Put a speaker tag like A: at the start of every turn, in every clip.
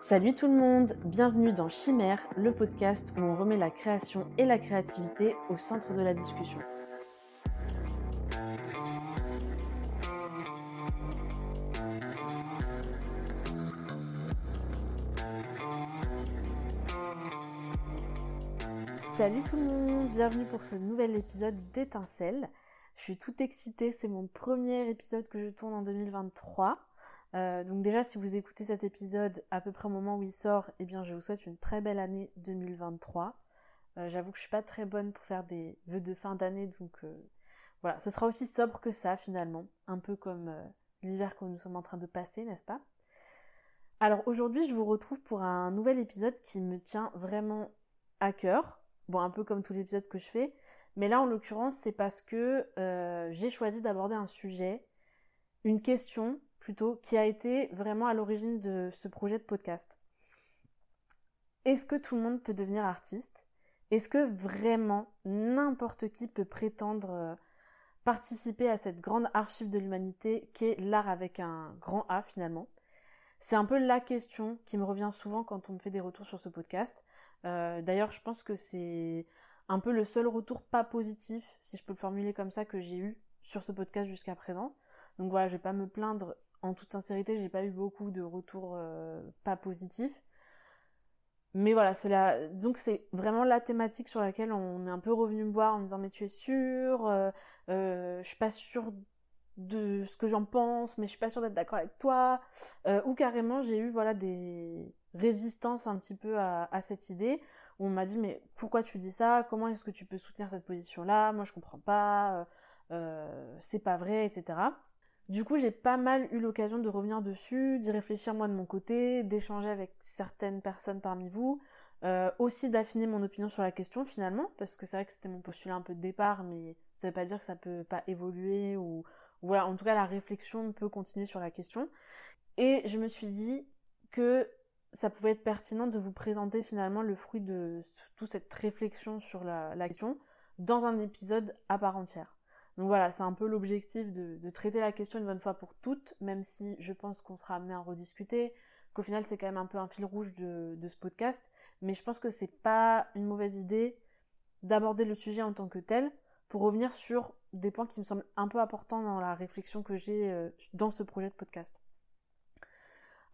A: Salut tout le monde, bienvenue dans Chimère, le podcast où on remet la création et la créativité au centre de la discussion. Salut tout le monde, bienvenue pour ce nouvel épisode d'Étincelle. Je suis toute excitée, c'est mon premier épisode que je tourne en 2023. Euh, donc déjà, si vous écoutez cet épisode à peu près au moment où il sort, eh bien, je vous souhaite une très belle année 2023. Euh, j'avoue que je suis pas très bonne pour faire des vœux de fin d'année, donc euh, voilà, ce sera aussi sobre que ça finalement, un peu comme l'hiver que nous sommes en train de passer, n'est-ce pas? Alors aujourd'hui, je vous retrouve pour un nouvel épisode qui me tient vraiment à cœur. Bon, un peu comme tous les épisodes que je fais, mais là en l'occurrence, c'est parce que j'ai choisi d'aborder un sujet, une question plutôt, qui a été vraiment à l'origine de ce projet de podcast. Est-ce que tout le monde peut devenir artiste? Est-ce que vraiment n'importe qui peut prétendre euh, participer à cette grande archive de l'humanité qu'est l'art avec un grand A finalement? C'est un peu la question qui me revient souvent quand on me fait des retours sur ce podcast. Euh, d'ailleurs, je pense que c'est un peu le seul retour pas positif, si je peux le formuler comme ça, que j'ai eu sur ce podcast jusqu'à présent. Donc voilà, je vais pas me plaindre en toute sincérité, j'ai pas eu beaucoup de retours euh, pas positifs. Mais voilà, c'est la, disons que c'est vraiment la thématique sur laquelle on est un peu revenu me voir en me disant mais tu es sûr, euh, euh, je suis pas sûre de ce que j'en pense, mais je suis pas sûre d'être d'accord avec toi, ou carrément j'ai eu voilà des résistances un petit peu à, à cette idée on m'a dit mais pourquoi tu dis ça, comment est-ce que tu peux soutenir cette position là, moi je comprends pas, c'est pas vrai, etc. Du coup, j'ai pas mal eu l'occasion de revenir dessus, d'y réfléchir moi de mon côté, d'échanger avec certaines personnes parmi vous, euh, aussi d'affiner mon opinion sur la question finalement, parce que c'est vrai que c'était mon postulat un peu de départ, mais ça veut pas dire que ça peut pas évoluer ou voilà, en tout cas la réflexion peut continuer sur la question. Et je me suis dit que ça pouvait être pertinent de vous présenter finalement le fruit de toute cette réflexion sur la, question dans un épisode à part entière. Donc voilà, c'est un peu l'objectif de, traiter la question une bonne fois pour toutes, même si je pense qu'on sera amené à en rediscuter, qu'au final c'est quand même un peu un fil rouge de, ce podcast, mais je pense que c'est pas une mauvaise idée d'aborder le sujet en tant que tel pour revenir sur des points qui me semblent un peu importants dans la réflexion que j'ai euh, dans ce projet de podcast.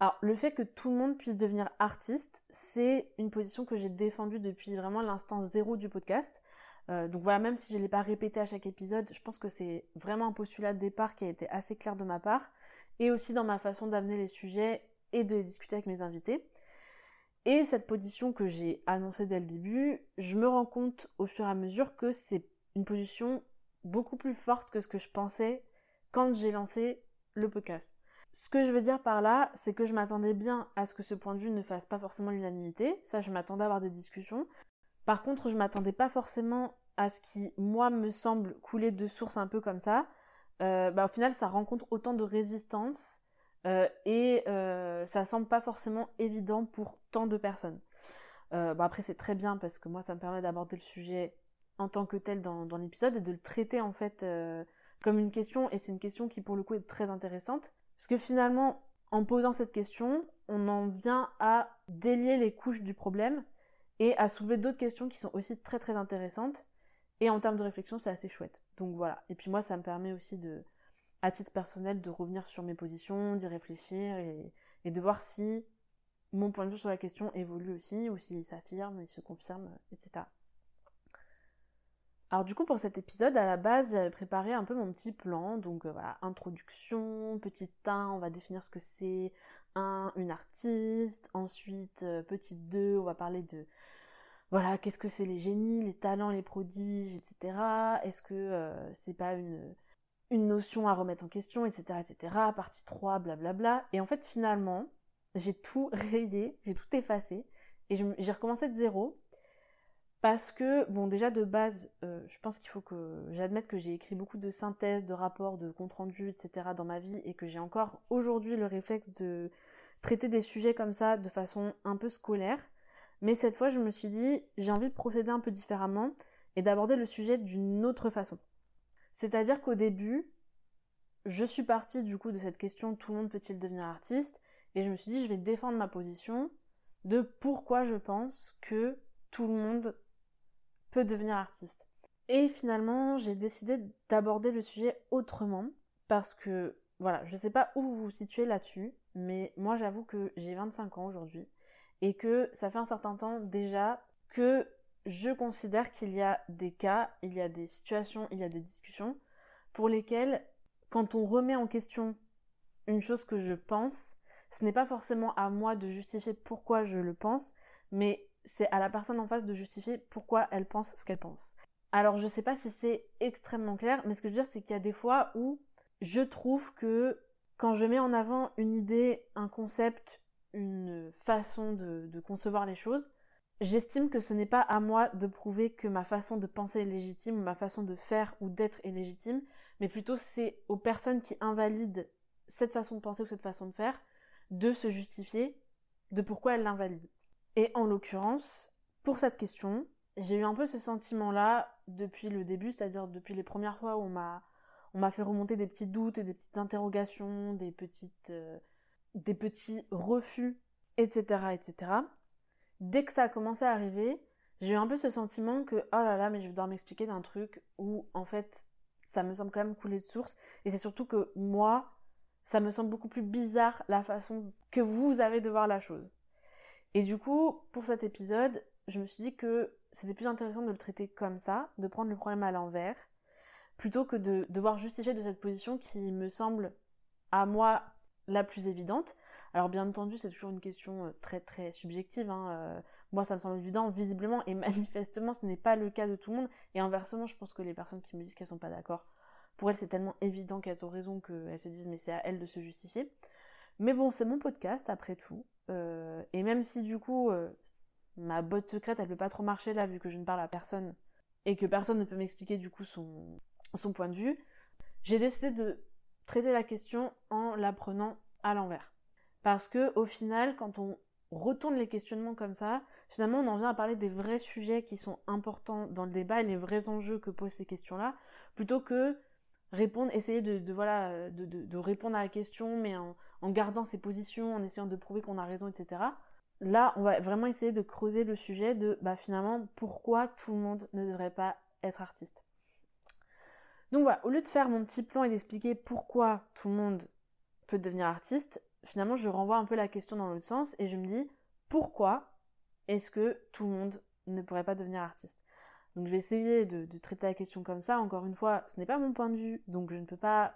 A: Alors, le fait que tout le monde puisse devenir artiste, c'est une position que j'ai défendue depuis vraiment l'instant zéro du podcast. Euh, donc voilà, même si je ne l'ai pas répété à chaque épisode, je pense que c'est vraiment un postulat de départ qui a été assez clair de ma part, et aussi dans ma façon d'amener les sujets et de les discuter avec mes invités. Et cette position que j'ai annoncée dès le début, je me rends compte au fur et à mesure que c'est une position beaucoup plus forte que ce que je pensais quand j'ai lancé le podcast. Ce que je veux dire par là, c'est que je m'attendais bien à ce que ce point de vue ne fasse pas forcément l'unanimité. Ça, je m'attendais à avoir des discussions. Par contre, je m'attendais pas forcément à ce qui, moi, me semble couler de source un peu comme ça. Euh, bah, au final, ça rencontre autant de résistance euh, et euh, ça semble pas forcément évident pour tant de personnes. Bah, après, c'est très bien parce que moi, ça me permet d'aborder le sujet en tant que tel dans l'épisode et de le traiter en fait comme une question. Et c'est une question qui, pour le coup, est très intéressante parce que finalement, en posant cette question, on en vient à délier les couches du problème et à soulever d'autres questions qui sont aussi très très intéressantes. Et en termes de réflexion, c'est assez chouette. Donc voilà. Et puis moi, ça me permet aussi de, à titre personnel, de revenir sur mes positions, d'y réfléchir et, et, de voir si mon point de vue sur la question évolue aussi, ou s'il s'affirme, il se confirme, etc. Alors du coup pour cet épisode, à la base j'avais préparé un peu mon petit plan, donc euh, voilà, introduction, petit 1, on va définir ce que c'est, un, une artiste, ensuite euh, petit 2, on va parler de voilà, qu'est-ce que c'est les génies, les talents, les prodiges, etc. Est-ce que euh, c'est pas une, une notion à remettre en question, etc., etc. Partie 3, blablabla. Et en fait, finalement, j'ai tout rayé, j'ai tout effacé, et j'ai recommencé de zéro. Parce que, bon, déjà de base, euh, je pense qu'il faut que j'admette que j'ai écrit beaucoup de synthèses, de rapports, de comptes rendus, etc. dans ma vie, et que j'ai encore aujourd'hui le réflexe de traiter des sujets comme ça de façon un peu scolaire. Mais cette fois, je me suis dit, j'ai envie de procéder un peu différemment et d'aborder le sujet d'une autre façon. C'est-à-dire qu'au début, je suis partie du coup de cette question tout le monde peut-il devenir artiste? Et je me suis dit je vais défendre ma position de pourquoi je pense que tout le monde peut devenir artiste. Et finalement, j'ai décidé d'aborder le sujet autrement parce que voilà, je sais pas où vous vous situez là-dessus, mais moi j'avoue que j'ai 25 ans aujourd'hui et que ça fait un certain temps déjà que je considère qu'il y a des cas, il y a des situations, il y a des discussions pour lesquelles quand on remet en question une chose que je pense, ce n'est pas forcément à moi de justifier pourquoi je le pense, mais c'est à la personne en face de justifier pourquoi elle pense ce qu'elle pense. Alors je sais pas si c'est extrêmement clair, mais ce que je veux dire c'est qu'il y a des fois où je trouve que quand je mets en avant une idée, un concept, une façon de, de concevoir les choses, j'estime que ce n'est pas à moi de prouver que ma façon de penser est légitime, ou ma façon de faire ou d'être est légitime, mais plutôt c'est aux personnes qui invalident cette façon de penser ou cette façon de faire de se justifier de pourquoi elles l'invalident. Et en l'occurrence, pour cette question, j'ai eu un peu ce sentiment-là depuis le début, c'est-à-dire depuis les premières fois où on m'a fait remonter des petits doutes et des petites interrogations, des euh, petits refus, etc., etc. Dès que ça a commencé à arriver, j'ai eu un peu ce sentiment que oh là là, mais je vais devoir m'expliquer d'un truc où en fait ça me semble quand même couler de source et c'est surtout que moi ça me semble beaucoup plus bizarre la façon que vous avez de voir la chose. Et du coup, pour cet épisode, je me suis dit que c'était plus intéressant de le traiter comme ça, de prendre le problème à l'envers, plutôt que de devoir justifier de cette position qui me semble, à moi, la plus évidente. Alors bien entendu, c'est toujours une question euh, très très subjective. Hein. Euh, moi, ça me semble évident, visiblement et manifestement, ce n'est pas le cas de tout le monde. Et inversement, je pense que les personnes qui me disent qu'elles sont pas d'accord, pour elles, c'est tellement évident qu'elles ont raison qu'elles se disent mais c'est à elles de se justifier. Mais bon, c'est mon podcast après tout. Euh, et même si du coup, euh, ma botte secrète, elle peut pas trop marcher là, vu que je ne parle à personne, et que personne ne peut m'expliquer du coup son, point de vue, j'ai décidé de traiter la question en la prenant à l'envers. Parce que au final, quand on retourne les questionnements comme ça, finalement on en vient à parler des vrais sujets qui sont importants dans le débat et les vrais enjeux que posent ces questions-là, plutôt que répondre, essayer de, voilà, de, de, répondre à la question, mais en, en gardant ses positions, en essayant de prouver qu'on a raison, etc. Là, on va vraiment essayer de creuser le sujet de, bah, finalement, pourquoi tout le monde ne devrait pas être artiste. Donc voilà, au lieu de faire mon petit plan et d'expliquer pourquoi tout le monde peut devenir artiste, finalement, je renvoie un peu la question dans l'autre sens et je me dis, pourquoi est-ce que tout le monde ne pourrait pas devenir artiste? Donc je vais essayer de, traiter la question comme ça. Encore une fois, ce n'est pas mon point de vue, donc je ne peux pas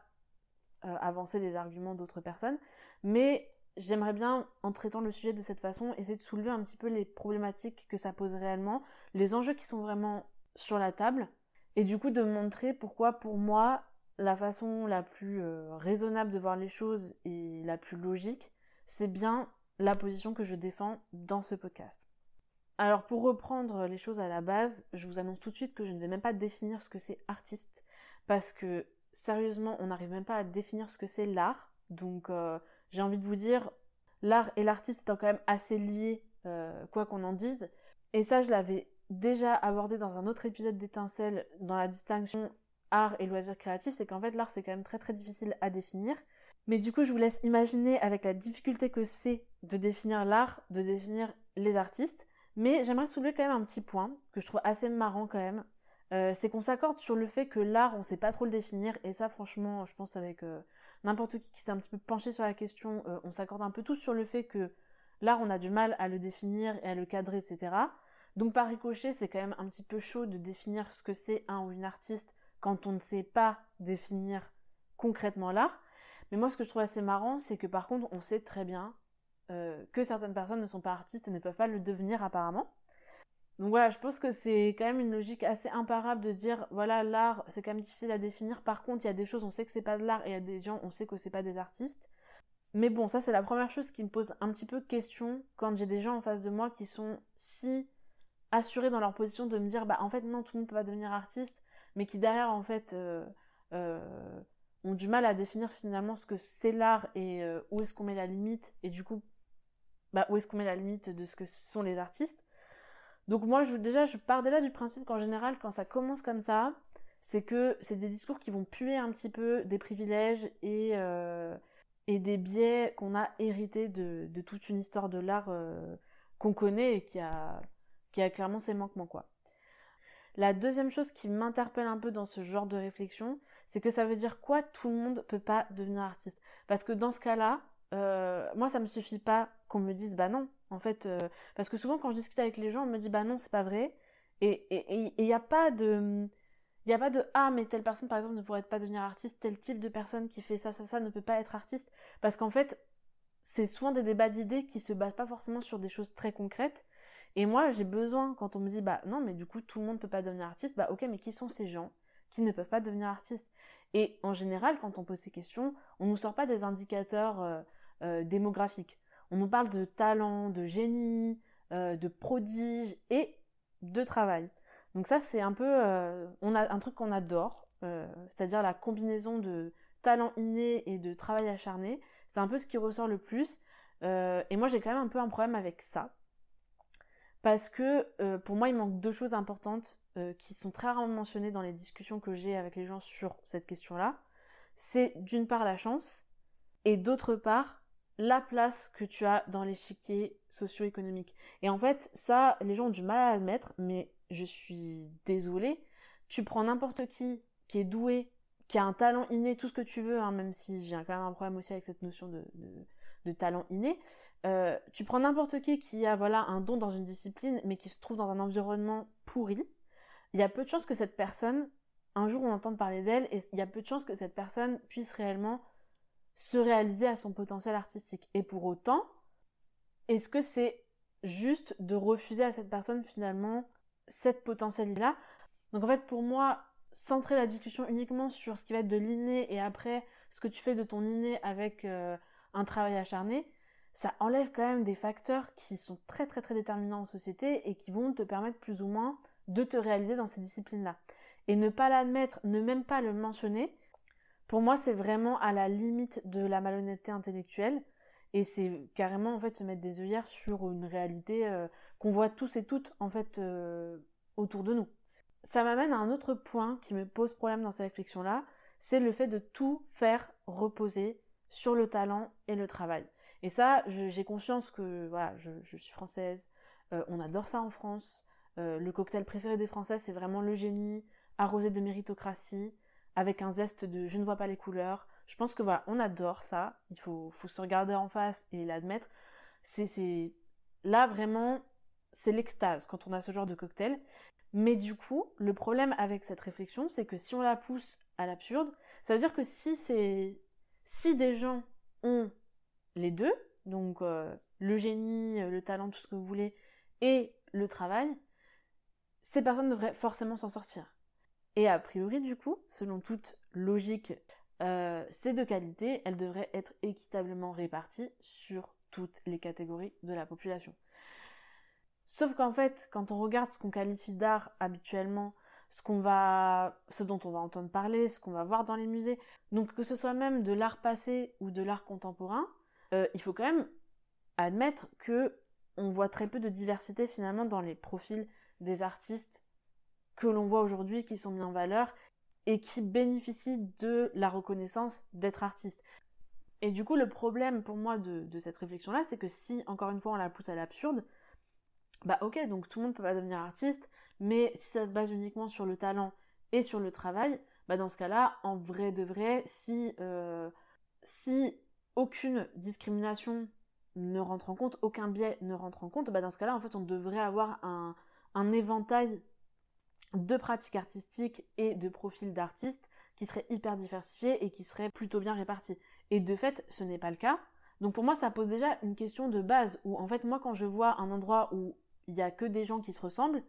A: euh, avancer les arguments d'autres personnes. Mais j'aimerais bien, en traitant le sujet de cette façon, essayer de soulever un petit peu les problématiques que ça pose réellement, les enjeux qui sont vraiment sur la table, et du coup de montrer pourquoi pour moi la façon la plus euh, raisonnable de voir les choses et la plus logique, c'est bien la position que je défends dans ce podcast. Alors pour reprendre les choses à la base, je vous annonce tout de suite que je ne vais même pas définir ce que c'est artiste, parce que sérieusement, on n'arrive même pas à définir ce que c'est l'art. Donc euh, j'ai envie de vous dire, l'art et l'artiste étant quand même assez liés, euh, quoi qu'on en dise. Et ça, je l'avais déjà abordé dans un autre épisode d'étincelle dans la distinction art et loisir créatif, c'est qu'en fait l'art c'est quand même très très difficile à définir. Mais du coup, je vous laisse imaginer avec la difficulté que c'est de définir l'art, de définir les artistes. Mais j'aimerais soulever quand même un petit point que je trouve assez marrant quand même. Euh, c'est qu'on s'accorde sur le fait que l'art, on sait pas trop le définir. Et ça, franchement, je pense avec euh, n'importe qui qui s'est un petit peu penché sur la question, euh, on s'accorde un peu tous sur le fait que l'art, on a du mal à le définir et à le cadrer, etc. Donc par ricochet, c'est quand même un petit peu chaud de définir ce que c'est un ou une artiste quand on ne sait pas définir concrètement l'art. Mais moi, ce que je trouve assez marrant, c'est que par contre, on sait très bien que certaines personnes ne sont pas artistes et ne peuvent pas le devenir apparemment. Donc voilà, je pense que c'est quand même une logique assez imparable de dire voilà l'art c'est quand même difficile à définir. Par contre, il y a des choses on sait que c'est pas de l'art et il y a des gens on sait que c'est pas des artistes. Mais bon, ça c'est la première chose qui me pose un petit peu question quand j'ai des gens en face de moi qui sont si assurés dans leur position de me dire bah en fait non tout le monde peut pas devenir artiste, mais qui derrière en fait euh, euh, ont du mal à définir finalement ce que c'est l'art et où est-ce qu'on met la limite et du coup bah, où est-ce qu'on met la limite de ce que sont les artistes. Donc moi, je, déjà, je pars déjà du principe qu'en général, quand ça commence comme ça, c'est que c'est des discours qui vont puer un petit peu des privilèges et, euh, et des biais qu'on a hérités de, toute une histoire de l'art euh, qu'on connaît et qui a, qui a clairement ses manquements, quoi. La deuxième chose qui m'interpelle un peu dans ce genre de réflexion, c'est que ça veut dire quoi tout le monde peut pas devenir artiste? Parce que dans ce cas-là, euh, moi ça me suffit pas qu'on me dise bah non, en fait, euh, parce que souvent quand je discute avec les gens, on me dit bah non, c'est pas vrai. Et il n'y a pas de il n'y a pas de ah mais telle personne par exemple ne pourrait pas devenir artiste, tel type de personne qui fait ça ça ça ne peut pas être artiste. Parce qu'en fait c'est souvent des débats d'idées qui se basent pas forcément sur des choses très concrètes. Et moi j'ai besoin quand on me dit bah non mais du coup tout le monde peut pas devenir artiste bah ok mais qui sont ces gens qui ne peuvent pas devenir artistes? Et en général quand on pose ces questions on nous sort pas des indicateurs euh, euh, démographiques on nous parle de talent de génie euh, de prodige et de travail donc ça, c'est un peu, euh, on a un truc qu'on adore, euh, c'est-à-dire la combinaison de talent inné et de travail acharné. C'est un peu ce qui ressort le plus. Et moi, j'ai quand même un peu un problème avec ça. Parce que pour moi, il manque deux choses importantes qui sont très rarement mentionnées dans les discussions que j'ai avec les gens sur cette question-là. C'est d'une part la chance et d'autre part la place que tu as dans l'échiquier socio-économique. Et en fait, ça, les gens ont du mal à admettre, mais je suis désolée, tu prends n'importe qui qui est doué, qui a un talent inné, tout ce que tu veux, hein, même si j'ai quand même un problème aussi avec cette notion de, de, talent inné, euh, tu prends n'importe qui qui a voilà un don dans une discipline, mais qui se trouve dans un environnement pourri, il y a peu de chances que cette personne, un jour on entende parler d'elle, et il y a peu de chances que cette personne puisse réellement se réaliser à son potentiel artistique. Et pour autant, est-ce que c'est juste de refuser à cette personne finalement cette potentialité-là? Donc en fait, pour moi, centrer la discussion uniquement sur ce qui va être de l'inné et après ce que tu fais de ton inné avec euh, un travail acharné, ça enlève quand même des facteurs qui sont très très très déterminants en société et qui vont te permettre plus ou moins de te réaliser dans ces disciplines-là. Et ne pas l'admettre, ne même pas le mentionner, pour moi c'est vraiment à la limite de la malhonnêteté intellectuelle et c'est carrément en fait se mettre des œillères sur une réalité euh, qu'on voit tous et toutes en fait euh, autour de nous. Ça m'amène à un autre point qui me pose problème dans ces réflexions-là, c'est le fait de tout faire reposer sur le talent et le travail. Et ça, j'ai conscience que voilà, je, suis française, euh, on adore ça en France. Le cocktail préféré des Français, c'est vraiment le génie, arrosé de méritocratie, avec un zeste de je ne vois pas les couleurs. Je pense que voilà, on adore ça. Il faut, se regarder en face et l'admettre. C'est là vraiment c'est l'extase quand on a ce genre de cocktail. Mais du coup, le problème avec cette réflexion, c'est que si on la pousse à l'absurde, ça veut dire que si c'est si des gens ont les deux, donc euh, le génie, le talent, tout ce que vous voulez, et le travail, ces personnes devraient forcément s'en sortir. Et a priori, du coup, selon toute logique, euh, ces deux qualités, elles devraient être équitablement réparties sur toutes les catégories de la population. Sauf qu'en fait, quand on regarde ce qu'on qualifie d'art habituellement, ce qu'on va, ce dont on va entendre parler, ce qu'on va voir dans les musées, donc que ce soit même de l'art passé ou de l'art contemporain, euh, il faut quand même admettre que on voit très peu de diversité finalement dans les profils des artistes que l'on voit aujourd'hui qui sont mis en valeur et qui bénéficient de la reconnaissance d'être artistes. Et du coup, le problème pour moi de, cette réflexion-là, c'est que si, encore une fois, on la pousse à l'absurde, bah ok, donc tout le monde peut pas devenir artiste, mais si ça se base uniquement sur le talent et sur le travail, bah dans ce cas-là, en vrai de vrai, si, euh, aucune discrimination ne rentre en compte, aucun biais ne rentre en compte, bah dans ce cas-là, en fait, on devrait avoir un éventail de pratiques artistiques et de profils d'artistes qui serait hyper diversifié et qui serait plutôt bien répartis. Et de fait, ce n'est pas le cas. Donc pour moi, ça pose déjà une question de base où en fait, moi, quand je vois un endroit où il y a que des gens qui se ressemblent,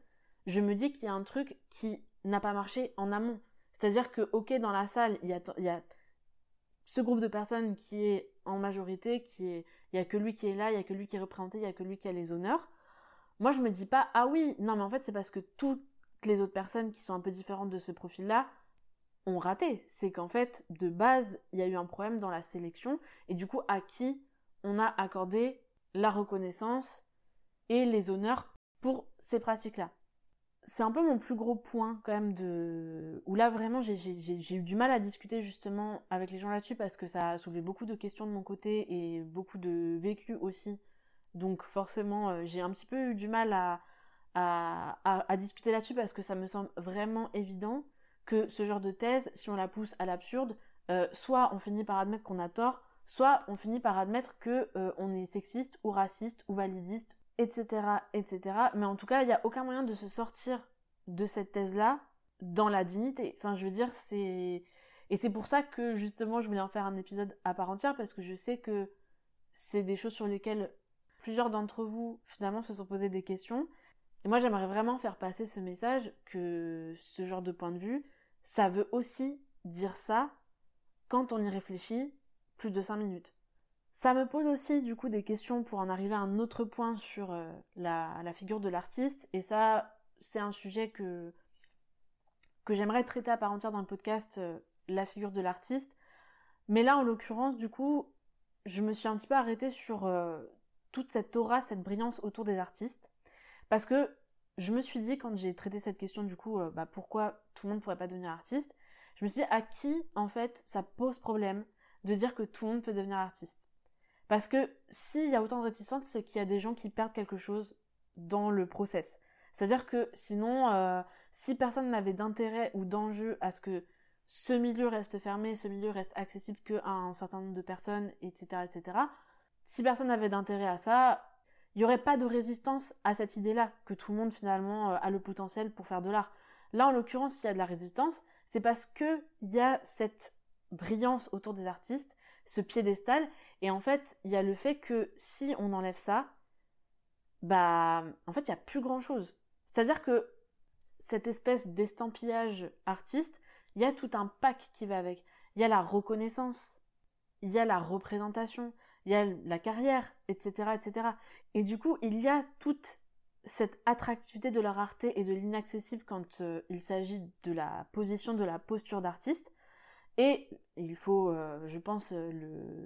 A: je me dis qu'il y a un truc qui n'a pas marché en amont. C'est-à-dire que, ok, dans la salle, il y a, y a ce groupe de personnes qui est en majorité, qui est, il y a que lui qui est là, il y a que lui qui est représenté, il y a que lui qui a les honneurs. Moi, je me dis pas, ah oui, non, mais en fait, c'est parce que toutes les autres personnes qui sont un peu différentes de ce profil-là ont raté. C'est qu'en fait, de base, il y a eu un problème dans la sélection, et du coup, à qui on a accordé la reconnaissance et les honneurs pour ces pratiques-là. c'est un peu mon plus gros point quand même de où là vraiment j'ai eu du mal à discuter justement avec les gens là-dessus parce que ça a soulevé beaucoup de questions de mon côté et beaucoup de vécu aussi donc forcément euh, j'ai un petit peu eu du mal à, à, discuter là-dessus parce que ça me semble vraiment évident que ce genre de thèse si on la pousse à l'absurde euh, soit on finit par admettre qu'on a tort soit on finit par admettre que euh, on est sexiste ou raciste ou validiste etc., etc. Mais en tout cas, il n'y a aucun moyen de se sortir de cette thèse-là dans la dignité. Enfin, je veux dire, c'est... Et c'est pour ça que, justement, je voulais en faire un épisode à part entière, parce que je sais que c'est des choses sur lesquelles plusieurs d'entre vous, finalement, se sont posés des questions. Et moi, j'aimerais vraiment faire passer ce message que ce genre de point de vue, ça veut aussi dire ça quand on y réfléchit plus de 5 minutes. Ça me pose aussi du coup des questions pour en arriver à un autre point sur euh, la, figure de l'artiste. Et ça, c'est un sujet que, j'aimerais traiter à part entière dans le podcast, euh, la figure de l'artiste. Mais là, en l'occurrence, du coup, je me suis un petit peu arrêtée sur euh, toute cette aura, cette brillance autour des artistes. Parce que je me suis dit, quand j'ai traité cette question, du coup, bah, pourquoi tout le monde ne pourrait pas devenir artiste, je me suis dit, à qui, en fait, ça pose problème de dire que tout le monde peut devenir artiste? Parce que s'il y a autant de réticence, c'est qu'il y a des gens qui perdent quelque chose dans le process. C'est-à-dire que sinon, euh, si personne n'avait d'intérêt ou d'enjeu à ce que ce milieu reste fermé, ce milieu reste accessible qu'à un certain nombre de personnes, etc., etc., si personne n'avait d'intérêt à ça, il n'y aurait pas de résistance à cette idée-là, que tout le monde finalement euh, a le potentiel pour faire de l'art. Là, en l'occurrence, s'il y a de la résistance, c'est parce qu'il y a cette brillance autour des artistes, ce piédestal, et en fait, il y a le fait que si on enlève ça, bah, en fait, il n'y a plus grand chose. C'est-à-dire que cette espèce d'estampillage artiste, il y a tout un pack qui va avec. Il y a la reconnaissance, il y a la représentation, il y a la carrière, etc., etc. Et du coup, il y a toute cette attractivité de la rareté et de l'inaccessible quand euh, il s'agit de la position, de la posture d'artiste, et il faut, euh, je pense, euh,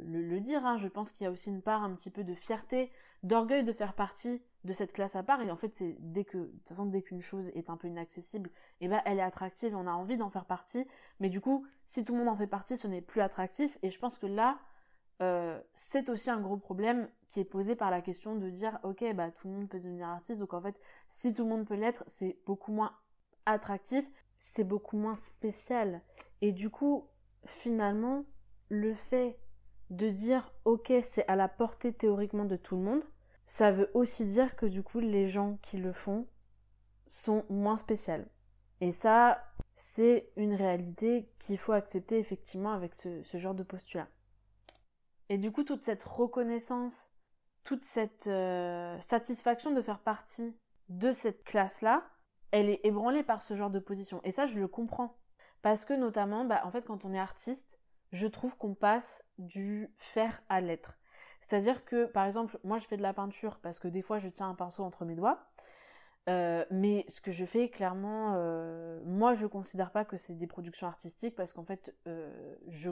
A: le, dire, hein, je pense qu'il y a aussi une part un petit peu de fierté, d'orgueil de faire partie de cette classe à part. Et en fait, c'est dès que, de toute façon, dès qu'une chose est un peu inaccessible, eh ben, elle est attractive on a envie d'en faire partie. Mais du coup, si tout le monde en fait partie, ce n'est plus attractif. Et je pense que là, c'est aussi un gros problème qui est posé par la question de dire, ok, bah, tout le monde peut devenir artiste. Donc en fait, si tout le monde peut l'être, c'est beaucoup moins attractif, c'est beaucoup moins spécial. Et du coup, finalement, le fait de dire ok, c'est à la portée théoriquement de tout le monde, ça veut aussi dire que du coup, les gens qui le font sont moins spéciales. Et ça, c'est une réalité qu'il faut accepter effectivement avec ce, genre de postulat. Et du coup, toute cette reconnaissance, toute cette euh, satisfaction de faire partie de cette classe-là, elle est ébranlée par ce genre de position. Et ça, je le comprends. Parce que notamment, bah, en fait, quand on est artiste, je trouve qu'on passe du faire à l'être. C'est-à-dire que, par exemple, moi je fais de la peinture parce que des fois je tiens un pinceau entre mes doigts. Euh, mais ce que je fais, clairement, euh, moi je considère pas que c'est des productions artistiques parce qu'en fait, je,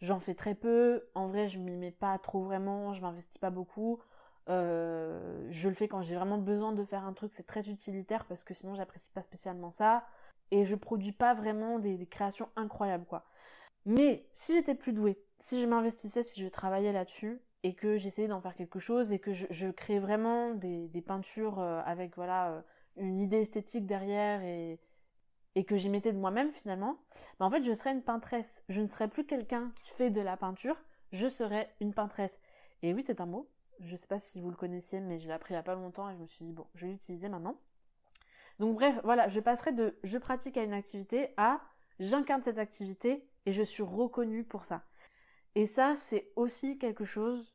A: j'en fais très peu. En vrai, je m'y mets pas trop vraiment, je m'investis pas beaucoup. je le fais quand j'ai vraiment besoin de faire un truc, c'est très utilitaire parce que sinon j'apprécie pas spécialement ça et je produis pas vraiment des, créations incroyables quoi. Mais si j'étais plus douée, si je m'investissais, si je travaillais là-dessus et que j'essayais d'en faire quelque chose et que je, je créais vraiment des, peintures euh, avec voilà euh, une idée esthétique derrière et, et que j'y mettais de moi-même finalement, bah en fait je serais une peintresse. Je ne serais plus quelqu'un qui fait de la peinture, je serais une peintresse. Et oui, c'est un mot. Je sais pas si vous le connaissiez, mais je l'ai appris il y a pas longtemps et je me suis dit bon, je vais l'utiliser maintenant. Donc bref, voilà, je passerai de je pratique à une activité à j'incarne cette activité et je suis reconnue pour ça. Et ça, c'est aussi quelque chose,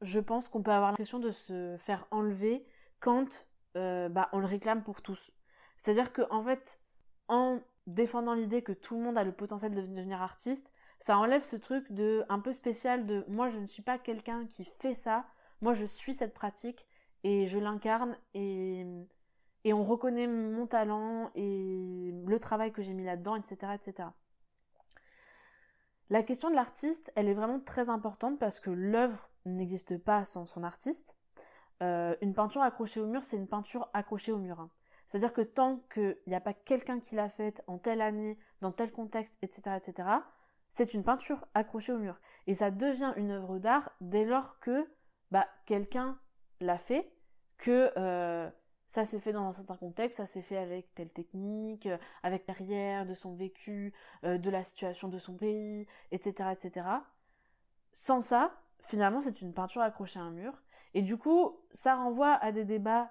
A: je pense qu'on peut avoir l'impression de se faire enlever quand euh, bah, on le réclame pour tous. C'est-à-dire que en fait, en défendant l'idée que tout le monde a le potentiel de devenir artiste, ça enlève ce truc de un peu spécial de moi je ne suis pas quelqu'un qui fait ça, moi je suis cette pratique et je l'incarne et et on reconnaît mon talent et le travail que j'ai mis là-dedans, etc., etc. La question de l'artiste, elle est vraiment très importante parce que l'œuvre n'existe pas sans son artiste. Euh, une peinture accrochée au mur, c'est une peinture accrochée au mur. Hein. C'est-à-dire que tant qu'il n'y a pas quelqu'un qui l'a faite en telle année, dans tel contexte, etc., etc., c'est une peinture accrochée au mur. Et ça devient une œuvre d'art dès lors que bah, quelqu'un l'a fait, que euh, ça s'est fait dans un certain contexte, ça s'est fait avec telle technique, euh, avec derrière de son vécu, euh, de la situation de son pays, etc., etc. Sans ça, finalement, c'est une peinture accrochée à un mur. Et du coup, ça renvoie à des débats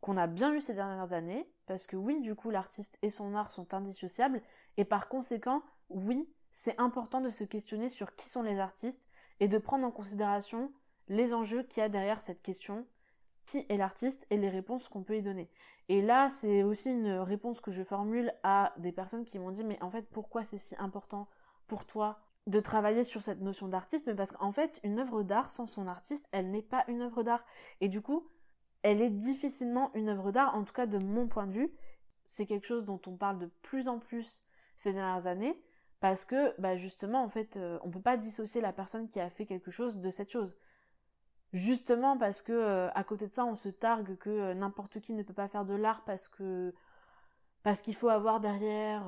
A: qu'on a bien eu ces dernières années, parce que oui, du coup, l'artiste et son art sont indissociables, et par conséquent, oui, c'est important de se questionner sur qui sont les artistes, et de prendre en considération les enjeux qu'il y a derrière cette question, qui est l'artiste, et les réponses qu'on peut y donner. Et là, c'est aussi une réponse que je formule à des personnes qui m'ont dit, mais en fait, pourquoi c'est si important pour toi de travailler sur cette notion d'artiste? Mais parce qu'en fait, une œuvre d'art sans son artiste, elle n'est pas une œuvre d'art. Et du coup, elle est difficilement une œuvre d'art, en tout cas de mon point de vue. C'est quelque chose dont on parle de plus en plus ces dernières années, parce que bah justement, en fait, euh, on peut pas dissocier la personne qui a fait quelque chose de cette chose. Justement parce que euh, à côté de ça, on se targue que euh, n'importe qui ne peut pas faire de l'art parce que parce qu'il faut avoir derrière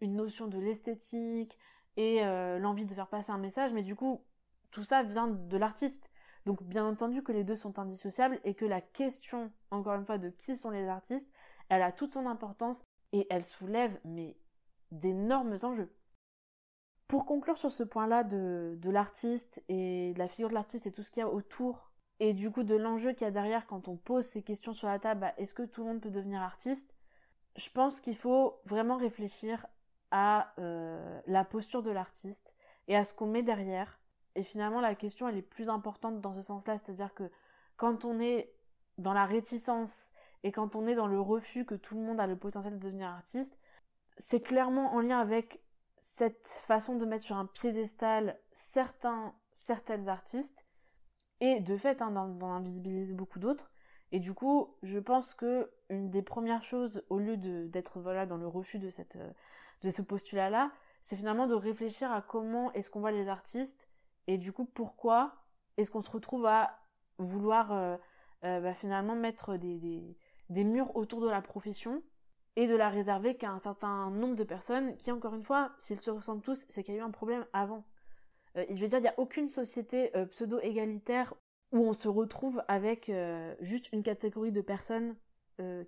A: une notion de l'esthétique et l'envie de faire passer un message, mais du coup, tout ça vient de l'artiste. Donc bien entendu que les deux sont indissociables et que la question, encore une fois, de qui sont les artistes, elle a toute son importance et elle soulève mais d'énormes enjeux. Pour conclure sur ce point-là de, l'artiste et de la figure de l'artiste et tout ce qu'il y a autour, et du coup de l'enjeu qu'il y a derrière quand on pose ces questions sur la table, bah, est-ce que tout le monde peut devenir artiste? Je pense qu'il faut vraiment réfléchir à euh, la posture de l'artiste et à ce qu'on met derrière et finalement, la question, elle est plus importante dans ce sens-là, c'est-à-dire que quand on est dans la réticence et quand on est dans le refus que tout le monde a le potentiel de devenir artiste, c'est clairement en lien avec cette façon de mettre sur un piédestal certains, certaines artistes et de fait hein, d'en invisibiliser beaucoup d'autres. Et du coup, je pense que une des premières choses, au lieu d'être voilà dans le refus de cette de ce postulat-là, c'est finalement de réfléchir à comment est-ce qu'on voit les artistes et du coup, pourquoi est-ce qu'on se retrouve à vouloir euh, euh, bah, finalement mettre des, murs autour de la profession et de la réserver qu'à un certain nombre de personnes qui, encore une fois, s'ils se ressemblent tous, c'est qu'il y a eu un problème avant. Euh, je veux dire, il n'y a aucune société pseudo-égalitaire où on se retrouve avec juste une catégorie de personnes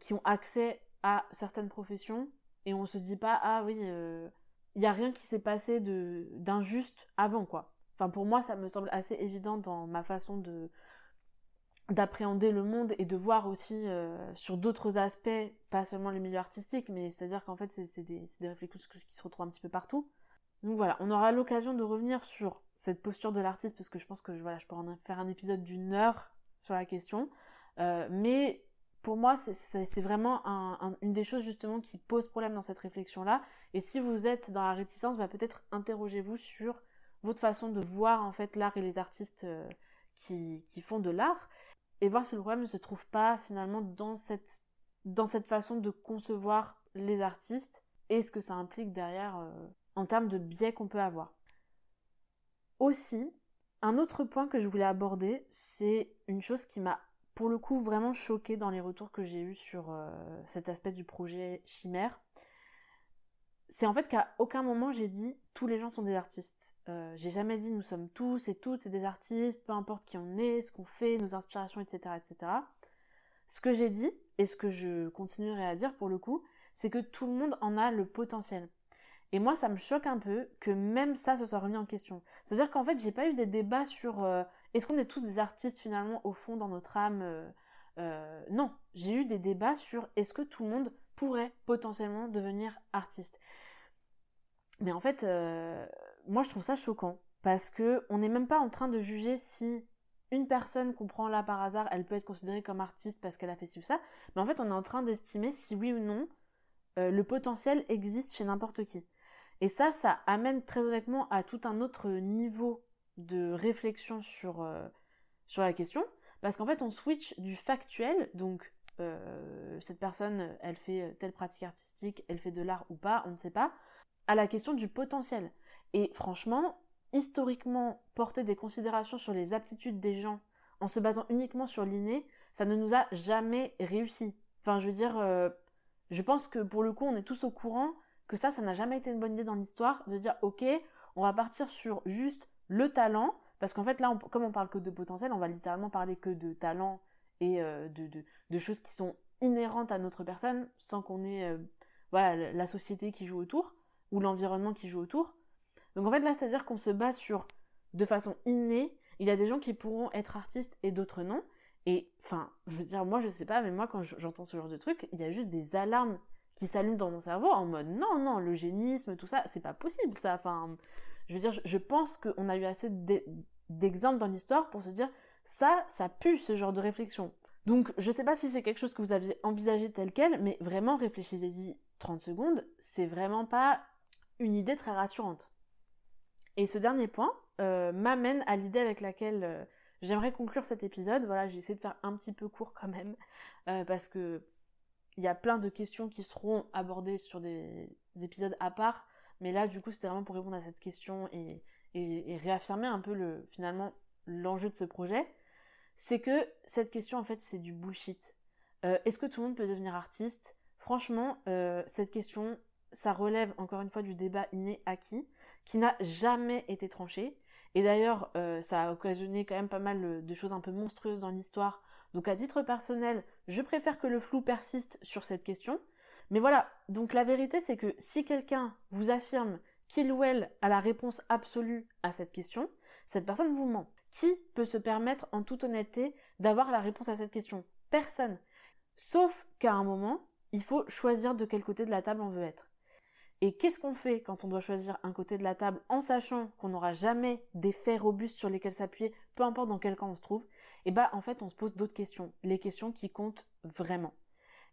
A: qui ont accès à certaines professions et on se dit pas, ah oui, il n'y a rien qui s'est passé d'injuste avant, quoi. Enfin, pour moi, ça me semble assez évident dans ma façon de d'appréhender le monde et de voir aussi euh, sur d'autres aspects, pas seulement le milieu artistique, mais c'est-à-dire qu'en fait, c'est des, des réflexions qui se retrouvent un petit peu partout. Donc voilà, on aura l'occasion de revenir sur cette posture de l'artiste, parce que je pense que voilà, je pourrais en faire un épisode d'une heure sur la question. Euh, mais pour moi, c'est vraiment une des choses justement qui pose problème dans cette réflexion-là. Et si vous êtes dans la réticence, bah, peut-être interrogez-vous sur votre façon de voir en fait l'art et les artistes euh, qui, qui, font de l'art et voir si le problème ne se trouve pas finalement dans cette, dans cette façon de concevoir les artistes et ce que ça implique derrière euh, en termes de biais qu'on peut avoir. Aussi, un autre point que je voulais aborder, c'est une chose qui m'a pour le coup vraiment choquée dans les retours que j'ai eus sur euh, cet aspect du projet Chimère c'est en fait qu'à aucun moment j'ai dit tous les gens sont des artistes. Euh, j'ai jamais dit nous sommes tous et toutes des artistes, peu importe qui on est, ce qu'on fait, nos inspirations, etc., etc. Ce que j'ai dit et ce que je continuerai à dire pour le coup, c'est que tout le monde en a le potentiel. Et moi, ça me choque un peu que même ça se soit remis en question. C'est-à-dire qu'en fait, j'ai pas eu des débats sur euh, est-ce qu'on est tous des artistes finalement au fond dans notre âme. Euh, non, j'ai eu des débats sur est-ce que tout le monde pourrait potentiellement devenir artiste. Mais en fait, euh, moi je trouve ça choquant parce que on n'est même pas en train de juger si une personne qu'on prend là par hasard, elle peut être considérée comme artiste parce qu'elle a fait ci ou ça, mais en fait on est en train d'estimer si oui ou non euh, le potentiel existe chez n'importe qui. Et ça, ça amène très honnêtement à tout un autre niveau de réflexion sur, euh, sur la question, parce qu'en fait on switch du factuel, donc cette personne, elle fait telle pratique artistique, elle fait de l'art ou pas, on ne sait pas, à la question du potentiel. Et franchement, historiquement, porter des considérations sur les aptitudes des gens en se basant uniquement sur l'inné, ça ne nous a jamais réussi. Enfin, je veux dire, euh, je pense que pour le coup, on est tous au courant que ça, ça n'a jamais été une bonne idée dans l'histoire de dire, ok, on va partir sur juste le talent, parce qu'en fait, là, comme on parle que de potentiel, on va littéralement parler que de talent et euh, de, choses qui sont inhérentes à notre personne, sans qu'on ait euh, voilà, la société qui joue autour, ou l'environnement qui joue autour. Donc en fait, là, c'est-à-dire qu'on se base sur, de façon innée, il y a des gens qui pourront être artistes et d'autres non. Et enfin, je veux dire, moi je sais pas, mais moi quand j'entends ce genre de truc, il y a juste des alarmes qui s'allument dans mon cerveau en mode non, non, l'eugénisme, tout ça, c'est pas possible ça. Enfin, je veux dire, je pense qu'on a eu assez d'exemples dans l'histoire pour se dire ça, ça pue ce genre de réflexion. Donc je sais pas si c'est quelque chose que vous aviez envisagé tel quel, mais vraiment réfléchissez-y 30 secondes, c'est vraiment pas une idée très rassurante. Et ce dernier point euh, m'amène à l'idée avec laquelle euh, J'aimerais conclure cet épisode. Voilà, j'ai essayé de faire un petit peu court quand même, euh, parce que il y a plein de questions qui seront abordées sur des, épisodes à part. Mais là, du coup, c'était vraiment pour répondre à cette question et, réaffirmer un peu le, finalement l'enjeu de ce projet. C'est que cette question, en fait, c'est du bullshit. Euh, est-ce que tout le monde peut devenir artiste? Franchement, euh, cette question, ça relève encore une fois du débat inné acquis, qui n'a jamais été tranché. Et d'ailleurs, euh, ça a occasionné quand même pas mal de choses un peu monstrueuses dans l'histoire. Donc à titre personnel, je préfère que le flou persiste sur cette question. Mais voilà, donc la vérité c'est que si quelqu'un vous affirme qu'il ou elle a la réponse absolue à cette question, cette personne vous ment. Qui peut se permettre en toute honnêteté d'avoir la réponse à cette question? Personne. Sauf qu'à un moment, il faut choisir de quel côté de la table on veut être. Et qu'est-ce qu'on fait quand on doit choisir un côté de la table en sachant qu'on n'aura jamais des faits robustes sur lesquels s'appuyer, peu importe dans quel camp on se trouve? Eh bah en fait on se pose d'autres questions, les questions qui comptent vraiment.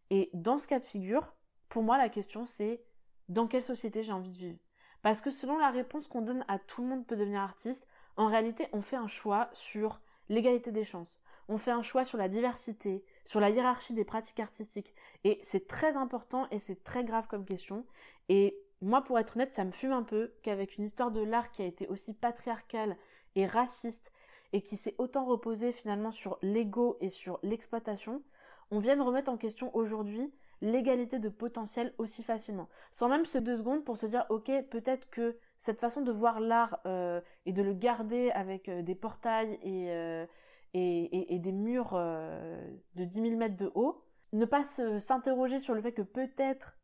A: Et dans ce cas de figure, pour moi la question c'est dans quelle société j'ai envie de vivre? Parce que selon la réponse qu'on donne à tout le monde peut devenir artiste, en réalité on fait un choix sur l'égalité des chances. On fait un choix sur la diversité, sur la hiérarchie des pratiques artistiques. Et c'est très important et c'est très grave comme question. Et moi, pour être honnête, ça me fume un peu qu'avec une histoire de l'art qui a été aussi patriarcale et raciste et qui s'est autant reposée finalement sur l'ego et sur l'exploitation, on vienne remettre en question aujourd'hui l'égalité de potentiel aussi facilement. Sans même se deux secondes pour se dire, ok, peut-être que cette façon de voir l'art euh, et de le garder avec euh, des portails et, euh, et, des murs de 10 000 mètres de haut, ne pas s'interroger sur le fait que peut-être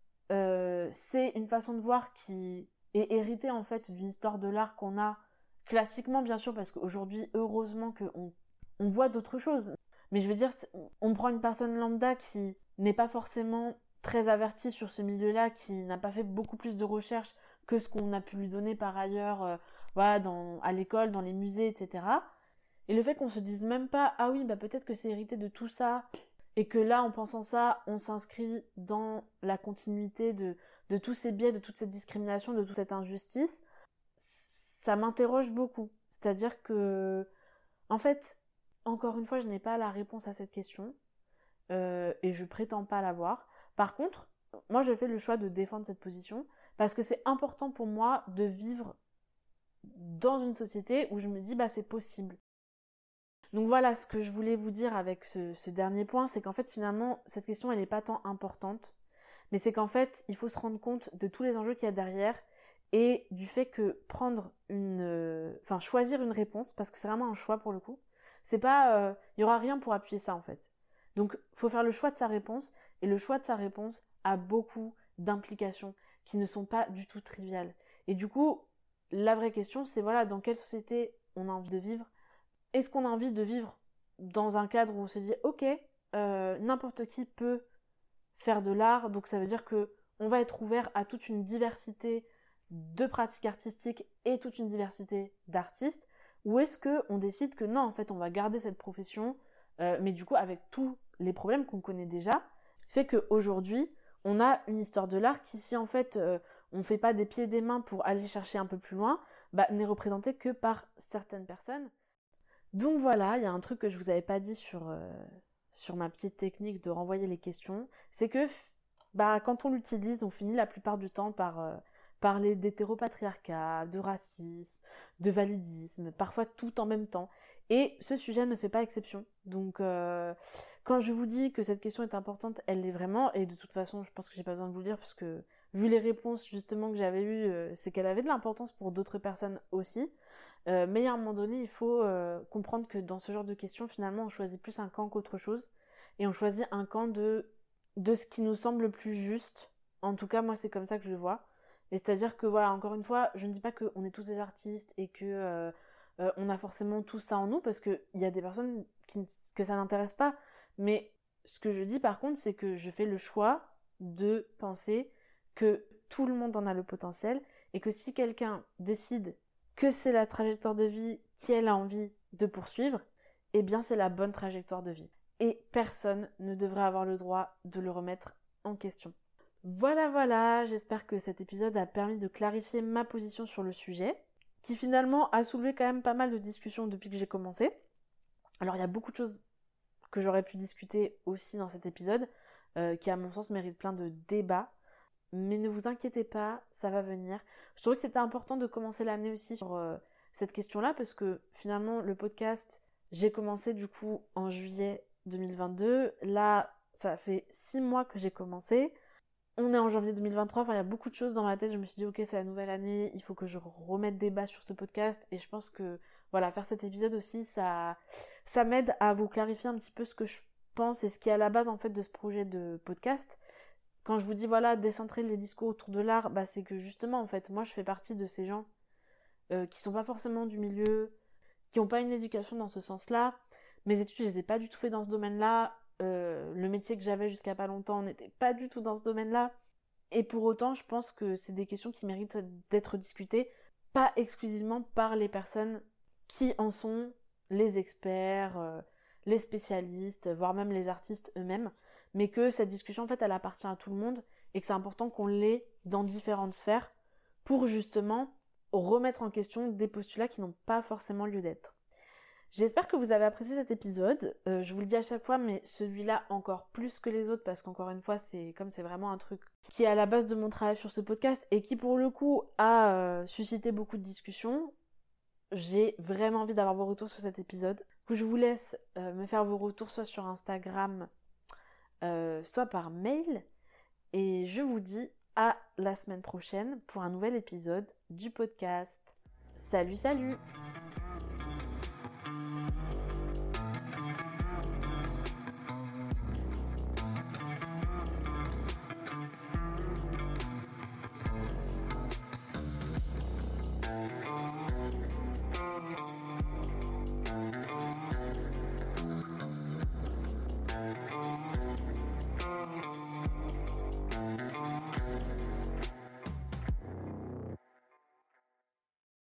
A: c'est une façon de voir qui est héritée en fait d'une histoire de l'art qu'on a classiquement bien sûr parce qu'aujourd'hui heureusement qu'on on voit d'autres choses. Mais je veux dire, on prend une personne lambda qui n'est pas forcément très avertie sur ce milieu-là, qui n'a pas fait beaucoup plus de recherches que ce qu'on a pu lui donner par ailleurs, euh, à l'école, dans les musées, etc. Et le fait qu'on se dise même pas, ah oui, bah peut-être que c'est hérité de tout ça, et que là, en pensant ça, on s'inscrit dans la continuité de, de tous ces biais, de toute cette discrimination, de toute cette injustice, ça m'interroge beaucoup. C'est-à-dire que, en fait, encore une fois, je n'ai pas la réponse à cette question, euh, et je prétends pas l'avoir. Par contre, moi, je fais le choix de défendre cette position, parce que c'est important pour moi de vivre dans une société où je me dis, bah, c'est possible. Donc voilà, ce que je voulais vous dire avec ce, dernier point, c'est qu'en fait finalement, cette question, elle n'est pas tant importante, mais c'est qu'en fait, il faut se rendre compte de tous les enjeux qu'il y a derrière et du fait que prendre une... Euh, enfin, choisir une réponse, parce que c'est vraiment un choix pour le coup, c'est pas... Euh, il y aura rien pour appuyer ça en fait. Donc, faut faire le choix de sa réponse, et le choix de sa réponse a beaucoup d'implications qui ne sont pas du tout triviales. Et du coup, la vraie question, c'est voilà, dans quelle société on a envie de vivre, est-ce qu'on a envie de vivre dans un cadre où on se dit ok, euh, n'importe qui peut faire de l'art, donc ça veut dire que on va être ouvert à toute une diversité de pratiques artistiques et toute une diversité d'artistes, ou est-ce que on décide que non, en fait, on va garder cette profession, euh, mais du coup avec tous les problèmes qu'on connaît déjà, fait qu'aujourd'hui, on a une histoire de l'art qui, si en fait euh, on ne fait pas des pieds et des mains pour aller chercher un peu plus loin, bah, n'est représentée que par certaines personnes. Donc voilà, il y a un truc que je vous avais pas dit sur, euh, ma petite technique de renvoyer les questions, c'est que bah, quand on l'utilise, on finit la plupart du temps par euh, parler d'hétéropatriarcat, de racisme, de validisme, parfois tout en même temps. Et ce sujet ne fait pas exception. Donc, euh, quand je vous dis que cette question est importante, elle l'est vraiment. Et de toute façon, je pense que j'ai pas besoin de vous le dire, parce que vu les réponses justement que j'avais eues, euh, c'est qu'elle avait de l'importance pour d'autres personnes aussi. Euh, mais à un moment donné, il faut comprendre que dans ce genre de questions, finalement, on choisit plus un camp qu'autre chose. Et on choisit un camp de, de ce qui nous semble le plus juste. En tout cas, moi, c'est comme ça que je le vois. Et c'est-à-dire que, voilà, encore une fois, je ne dis pas qu'on est tous des artistes et que on a forcément tout ça en nous parce qu'il y a des personnes que ça n'intéresse pas. Mais ce que je dis par contre, c'est que je fais le choix de penser que tout le monde en a le potentiel et que si quelqu'un décide que c'est la trajectoire de vie qu'elle a envie de poursuivre, eh bien c'est la bonne trajectoire de vie. Et personne ne devrait avoir le droit de le remettre en question. Voilà, voilà, j'espère que cet épisode a permis de clarifier ma position sur le sujet qui finalement a soulevé quand même pas mal de discussions depuis que j'ai commencé. Alors il y a beaucoup de choses que j'aurais pu discuter aussi dans cet épisode, euh, qui à mon sens mérite plein de débats. Mais ne vous inquiétez pas, ça va venir. Je trouvais que c'était important de commencer l'année aussi sur euh, cette question-là, parce que finalement le podcast, j'ai commencé du coup en juillet 2022. Là, ça fait six mois que j'ai commencé on est en janvier 2023, enfin il y a beaucoup de choses dans ma tête, je me suis dit ok c'est la nouvelle année, il faut que je remette des bases sur ce podcast et je pense que voilà, faire cet épisode aussi, ça, ça m'aide à vous clarifier un petit peu ce que je pense et ce qui est à la base en fait de ce projet de podcast. Quand je vous dis voilà, décentrer les discours autour de l'art, bah c'est que justement en fait moi je fais partie de ces gens euh, qui sont pas forcément du milieu, qui n'ont pas une éducation dans ce sens-là. Mes études je les ai pas du tout fait dans ce domaine-là, euh, le métier que j'avais jusqu'à pas longtemps n'était pas du tout dans ce domaine-là. Et pour autant, je pense que c'est des questions qui méritent d'être discutées, pas exclusivement par les personnes qui en sont les experts, euh, les spécialistes, voire même les artistes eux-mêmes, mais que cette discussion, en fait, elle appartient à tout le monde et que c'est important qu'on l'ait dans différentes sphères pour justement remettre en question des postulats qui n'ont pas forcément lieu d'être. J'espère que vous avez apprécié cet épisode. Euh, je vous le dis à chaque fois, mais celui-là encore plus que les autres parce qu'encore une fois, c'est comme c'est vraiment un truc qui est à la base de mon travail sur ce podcast et qui pour le coup a euh, suscité beaucoup de discussions. J'ai vraiment envie d'avoir vos retours sur cet épisode. je vous laisse euh, me faire vos retours soit sur Instagram, soit par mail. Et je vous dis à la semaine prochaine pour un nouvel épisode du podcast. Salut, salut